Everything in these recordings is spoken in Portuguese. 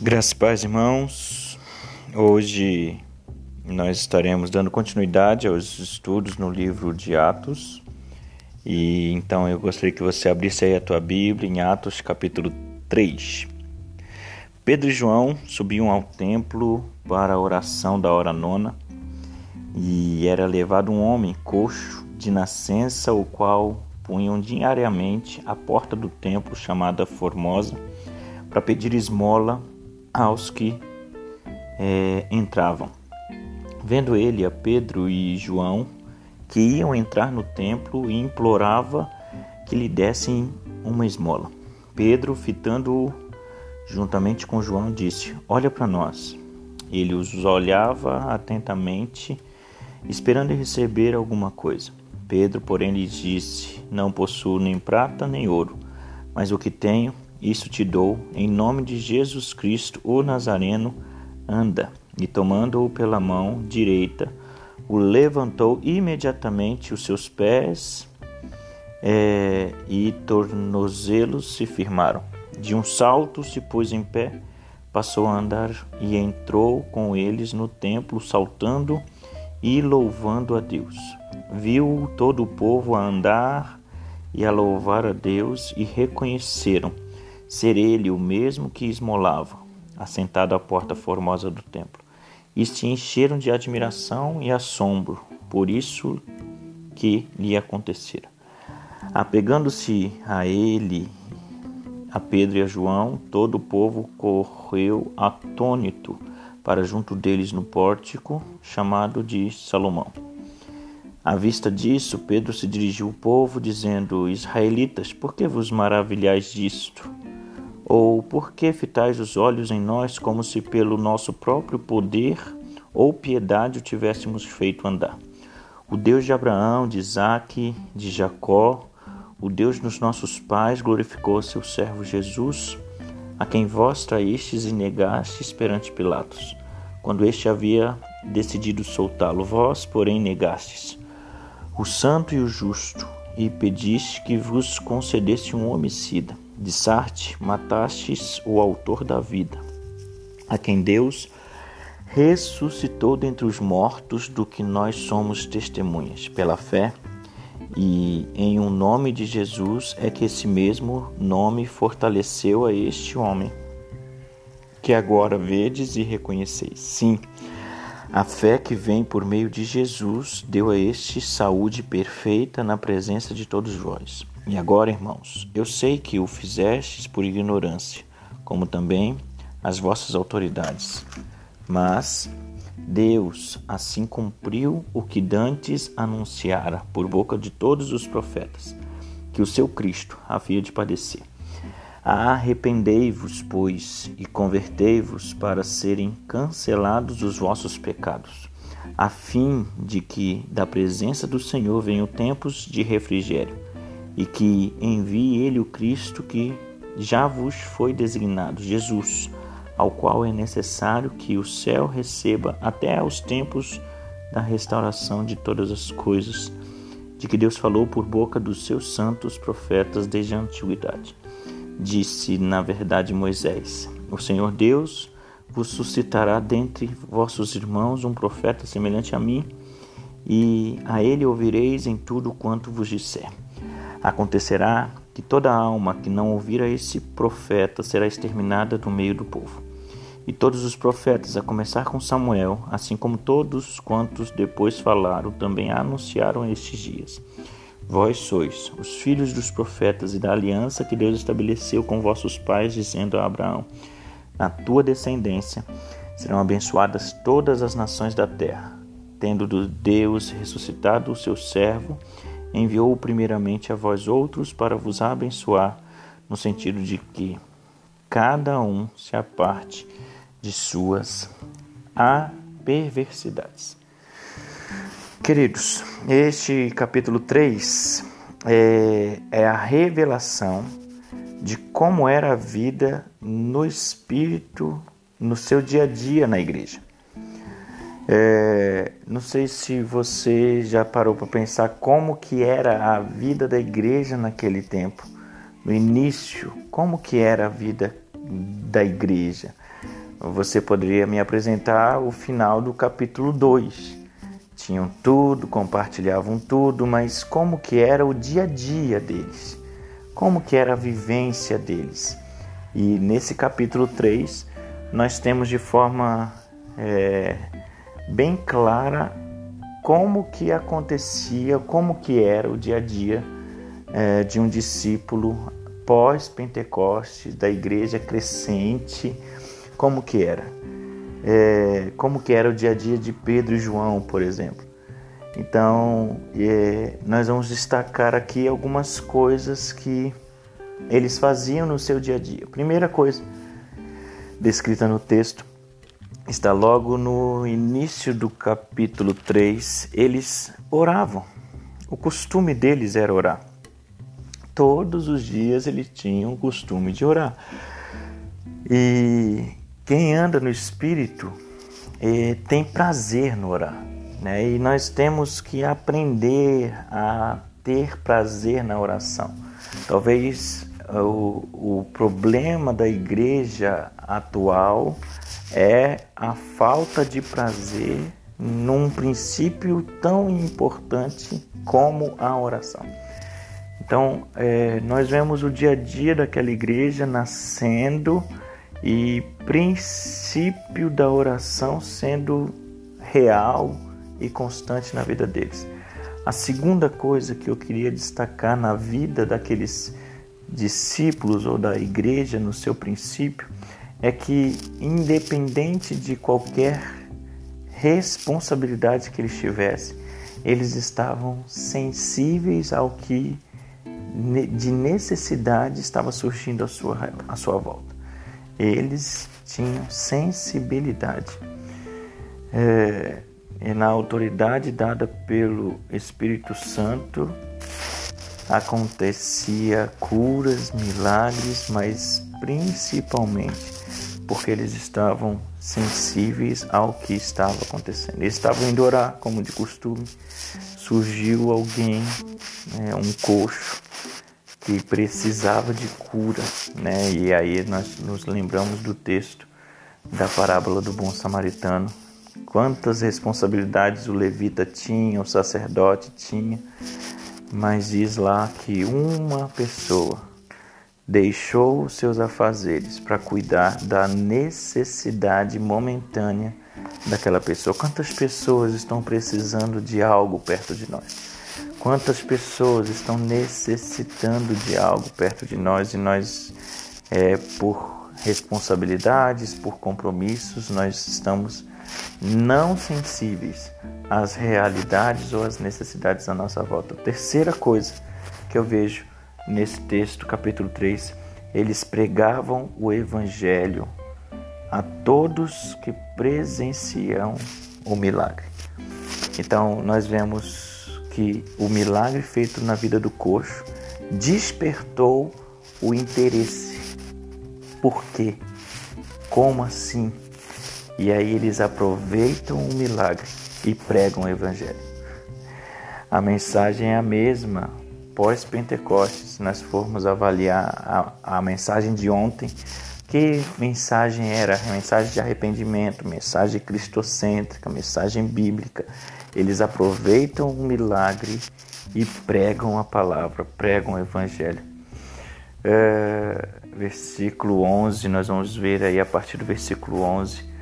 Graças e paz, irmãos. Hoje nós estaremos dando continuidade aos estudos no livro de Atos. E então eu gostaria que você abrisse aí a tua Bíblia em Atos capítulo 3. Pedro e João subiam ao templo para a oração da hora nona e era levado um homem coxo de nascença, o qual punham diariamente à porta do templo chamada Formosa para pedir esmola aos que é, entravam. Vendo ele a Pedro e João, que iam entrar no templo, e implorava que lhe dessem uma esmola. Pedro, fitando-o juntamente com João, disse: Olha para nós. Ele os olhava atentamente, esperando receber alguma coisa. Pedro, porém, lhes disse: Não possuo nem prata nem ouro, mas o que tenho isso te dou, em nome de Jesus Cristo, o Nazareno, anda. E tomando-o pela mão direita, o levantou imediatamente os seus pés é, e tornozelos se firmaram. De um salto se pôs em pé, passou a andar e entrou com eles no templo, saltando e louvando a Deus. Viu todo o povo a andar e a louvar a Deus e reconheceram ser ele o mesmo que esmolava, assentado à porta formosa do templo. E se encheram de admiração e assombro por isso que lhe acontecera. Apegando-se a ele, a Pedro e a João, todo o povo correu atônito para junto deles no pórtico, chamado de Salomão. À vista disso, Pedro se dirigiu ao povo, dizendo: Israelitas, por que vos maravilhais disto? Ou por que fitais os olhos em nós como se pelo nosso próprio poder ou piedade o tivéssemos feito andar? O Deus de Abraão, de Isaque, de Jacó, o Deus dos nossos pais, glorificou seu servo Jesus, a quem vós traístes e negastes perante Pilatos, quando este havia decidido soltá-lo. Vós, porém, negastes o santo e o justo, e pediste que vos concedesse um homicida. De Sarte matastes o autor da vida, a quem Deus ressuscitou dentre os mortos, do que nós somos testemunhas. Pela fé e em um nome de Jesus é que esse mesmo nome fortaleceu a este homem, que agora vedes e reconheceis. Sim, a fé que vem por meio de Jesus deu a este saúde perfeita na presença de todos vós. E agora, irmãos, eu sei que o fizestes por ignorância, como também as vossas autoridades. Mas Deus assim cumpriu o que dantes anunciara por boca de todos os profetas, que o seu Cristo havia de padecer. Arrependei-vos, pois, e convertei-vos para serem cancelados os vossos pecados, a fim de que da presença do Senhor venham tempos de refrigério e que envie ele o Cristo que já vos foi designado, Jesus, ao qual é necessário que o céu receba até aos tempos da restauração de todas as coisas, de que Deus falou por boca dos seus santos profetas desde a antiguidade. Disse, na verdade, Moisés: O Senhor Deus vos suscitará dentre vossos irmãos um profeta semelhante a mim, e a ele ouvireis em tudo quanto vos disser. Acontecerá que toda alma que não ouvir a esse profeta será exterminada do meio do povo. E todos os profetas, a começar com Samuel, assim como todos quantos depois falaram, também anunciaram estes dias. Vós sois os filhos dos profetas e da aliança que Deus estabeleceu com vossos pais, dizendo a Abraão: Na tua descendência serão abençoadas todas as nações da terra. Tendo Deus ressuscitado o seu servo, enviou primeiramente a vós outros para vos abençoar, no sentido de que cada um se aparte de suas perversidades. Queridos, este capítulo 3 é, é a revelação de como era a vida no Espírito, no seu dia a dia na igreja. É, não sei se você já parou para pensar como que era a vida da igreja naquele tempo, no início, como que era a vida da igreja. você poderia me apresentar o final do capítulo 2. Tinham tudo, compartilhavam tudo, mas como que era o dia a dia deles? Como que era a vivência deles? E nesse capítulo 3, nós temos de forma é, bem clara como que acontecia, como que era o dia a dia é, de um discípulo pós-Pentecostes, da igreja crescente, como que era. É, como que era o dia a dia de Pedro e João, por exemplo. Então, é, nós vamos destacar aqui algumas coisas que eles faziam no seu dia a dia. Primeira coisa, descrita no texto, está logo no início do capítulo 3. Eles oravam. O costume deles era orar. Todos os dias eles tinham o costume de orar. E quem anda no Espírito eh, tem prazer no orar. Né? E nós temos que aprender a ter prazer na oração. Talvez o, o problema da igreja atual é a falta de prazer num princípio tão importante como a oração. Então, é, nós vemos o dia a dia daquela igreja nascendo e princípio da oração sendo real e constante na vida deles. A segunda coisa que eu queria destacar na vida daqueles discípulos ou da igreja no seu princípio é que, independente de qualquer responsabilidade que eles tivessem, eles estavam sensíveis ao que de necessidade estava surgindo à sua, à sua volta. Eles tinham sensibilidade. É, e na autoridade dada pelo Espírito Santo, acontecia curas, milagres, mas principalmente porque eles estavam sensíveis ao que estava acontecendo. Eles estavam indo orar, como de costume. Surgiu alguém, né, um coxo, que precisava de cura, né? E aí nós nos lembramos do texto da parábola do bom samaritano. Quantas responsabilidades o levita tinha, o sacerdote tinha, mas diz lá que uma pessoa deixou os seus afazeres para cuidar da necessidade momentânea daquela pessoa. Quantas pessoas estão precisando de algo perto de nós? Quantas pessoas estão necessitando de algo perto de nós e nós, é, por responsabilidades, por compromissos, nós estamos não sensíveis às realidades ou às necessidades à nossa volta. Terceira coisa que eu vejo nesse texto, capítulo 3, eles pregavam o evangelho a todos que presenciam o milagre. Então, nós vemos que o milagre feito na vida do coxo despertou o interesse. Por quê? Como assim? E aí eles aproveitam o milagre e pregam o evangelho. A mensagem é a mesma pós-Pentecostes, se nós formos avaliar a, a mensagem de ontem, que mensagem era? Mensagem de arrependimento, mensagem cristocêntrica, mensagem bíblica. Eles aproveitam o milagre e pregam a palavra, pregam o evangelho. É, versículo 11, nós vamos ver aí a partir do versículo 11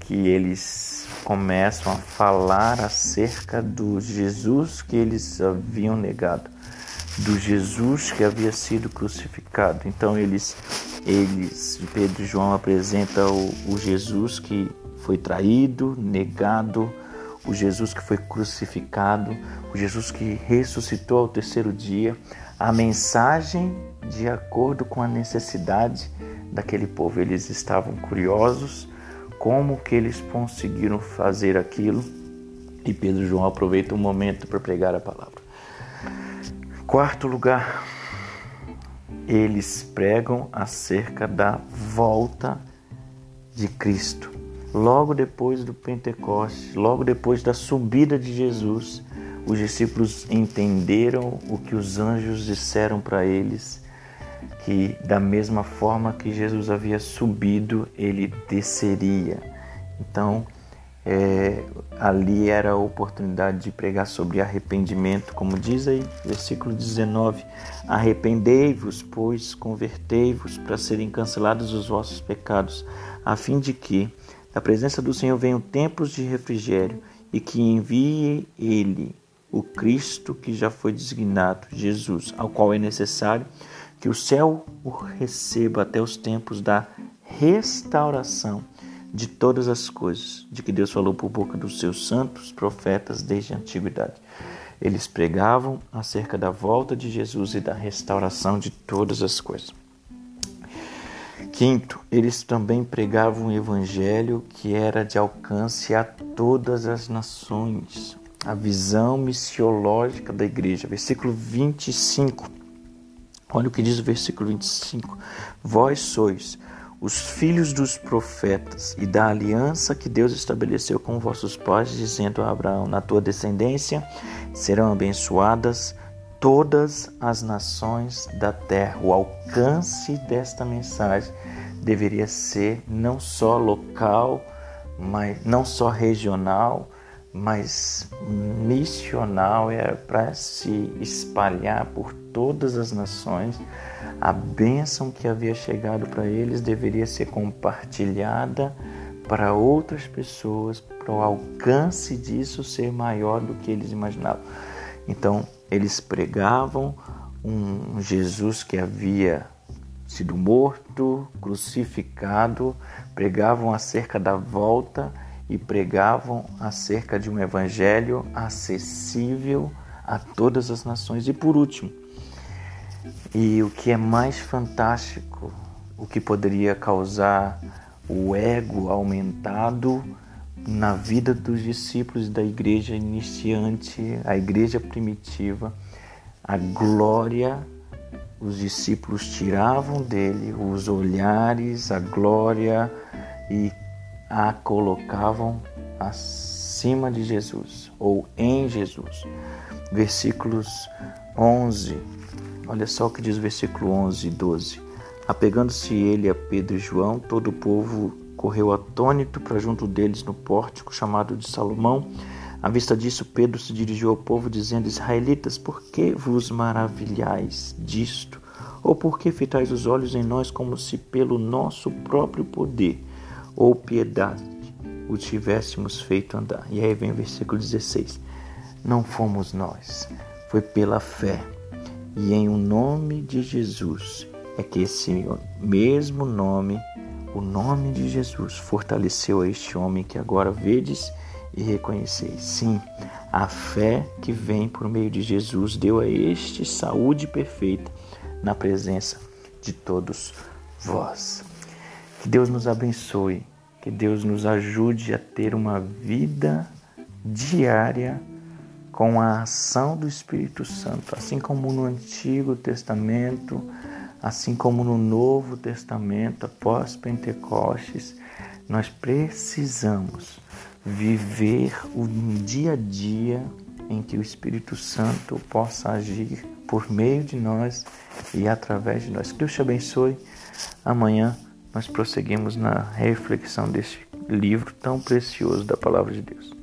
que eles começam a falar acerca do Jesus que eles haviam negado, do Jesus que havia sido crucificado. Então eles, eles, Pedro e João apresentam o, o Jesus que foi traído, negado, o Jesus que foi crucificado, o Jesus que ressuscitou ao terceiro dia, a mensagem de acordo com a necessidade daquele povo. Eles estavam curiosos como que eles conseguiram fazer aquilo. E Pedro e João aproveitam o momento para pregar a palavra. Quarto lugar, eles pregam acerca da volta de Cristo. Logo depois do Pentecostes, logo depois da subida de Jesus, os discípulos entenderam o que os anjos disseram para eles que da mesma forma que Jesus havia subido, ele desceria. Então, é, ali era a oportunidade de pregar sobre arrependimento, como diz aí, versículo 19: Arrependei-vos, pois convertei-vos para serem cancelados os vossos pecados, a fim de que da presença do Senhor venham tempos de refrigério e que envie Ele, o Cristo que já foi designado, Jesus, ao qual é necessário que o céu o receba até os tempos da restauração de todas as coisas, de que Deus falou por boca dos seus santos profetas desde a antiguidade. Eles pregavam acerca da volta de Jesus e da restauração de todas as coisas. Quinto, eles também pregavam um evangelho que era de alcance a todas as nações. A visão missiológica da igreja. Versículo 25. Olha o que diz o versículo 25. Vós sois os filhos dos profetas e da aliança que Deus estabeleceu com vossos pais, dizendo a Abraão: Na tua descendência serão abençoadas todas as nações da terra. O alcance desta mensagem deveria ser não só local, mas não só regional, mas missional, era para se espalhar por todas as nações. A bênção que havia chegado para eles deveria ser compartilhada para outras pessoas, para o alcance disso ser maior do que eles imaginavam. Então, eles pregavam um Jesus que havia sido morto, crucificado, pregavam acerca da volta e pregavam acerca de um evangelho acessível a todas as nações. E por último, e o que é mais fantástico, o que poderia causar o ego aumentado na vida dos discípulos da igreja iniciante, a igreja primitiva, a glória, os discípulos tiravam dele os olhares, a glória e a colocavam de Jesus ou em Jesus. Versículos 11, olha só o que diz o versículo 11 e 12. Apegando-se ele a Pedro e João, todo o povo correu atônito para junto deles no pórtico chamado de Salomão. À vista disso, Pedro se dirigiu ao povo, dizendo: Israelitas, por que vos maravilhais disto? Ou por que fitais os olhos em nós como se pelo nosso próprio poder ou piedade o tivéssemos feito andar. E aí vem o versículo 16: Não fomos nós, foi pela fé. E em o nome de Jesus é que esse mesmo nome, o nome de Jesus, fortaleceu a este homem que agora vedes e reconheceis. Sim, a fé que vem por meio de Jesus deu a este saúde perfeita na presença de todos vós. Que Deus nos abençoe, que Deus nos ajude a ter uma vida diária com a ação do Espírito Santo, assim como no Antigo Testamento, assim como no Novo Testamento, após Pentecostes, nós precisamos viver o dia a dia em que o Espírito Santo possa agir por meio de nós e através de nós. Que Deus te abençoe. Amanhã nós prosseguimos na reflexão deste livro tão precioso da Palavra de Deus.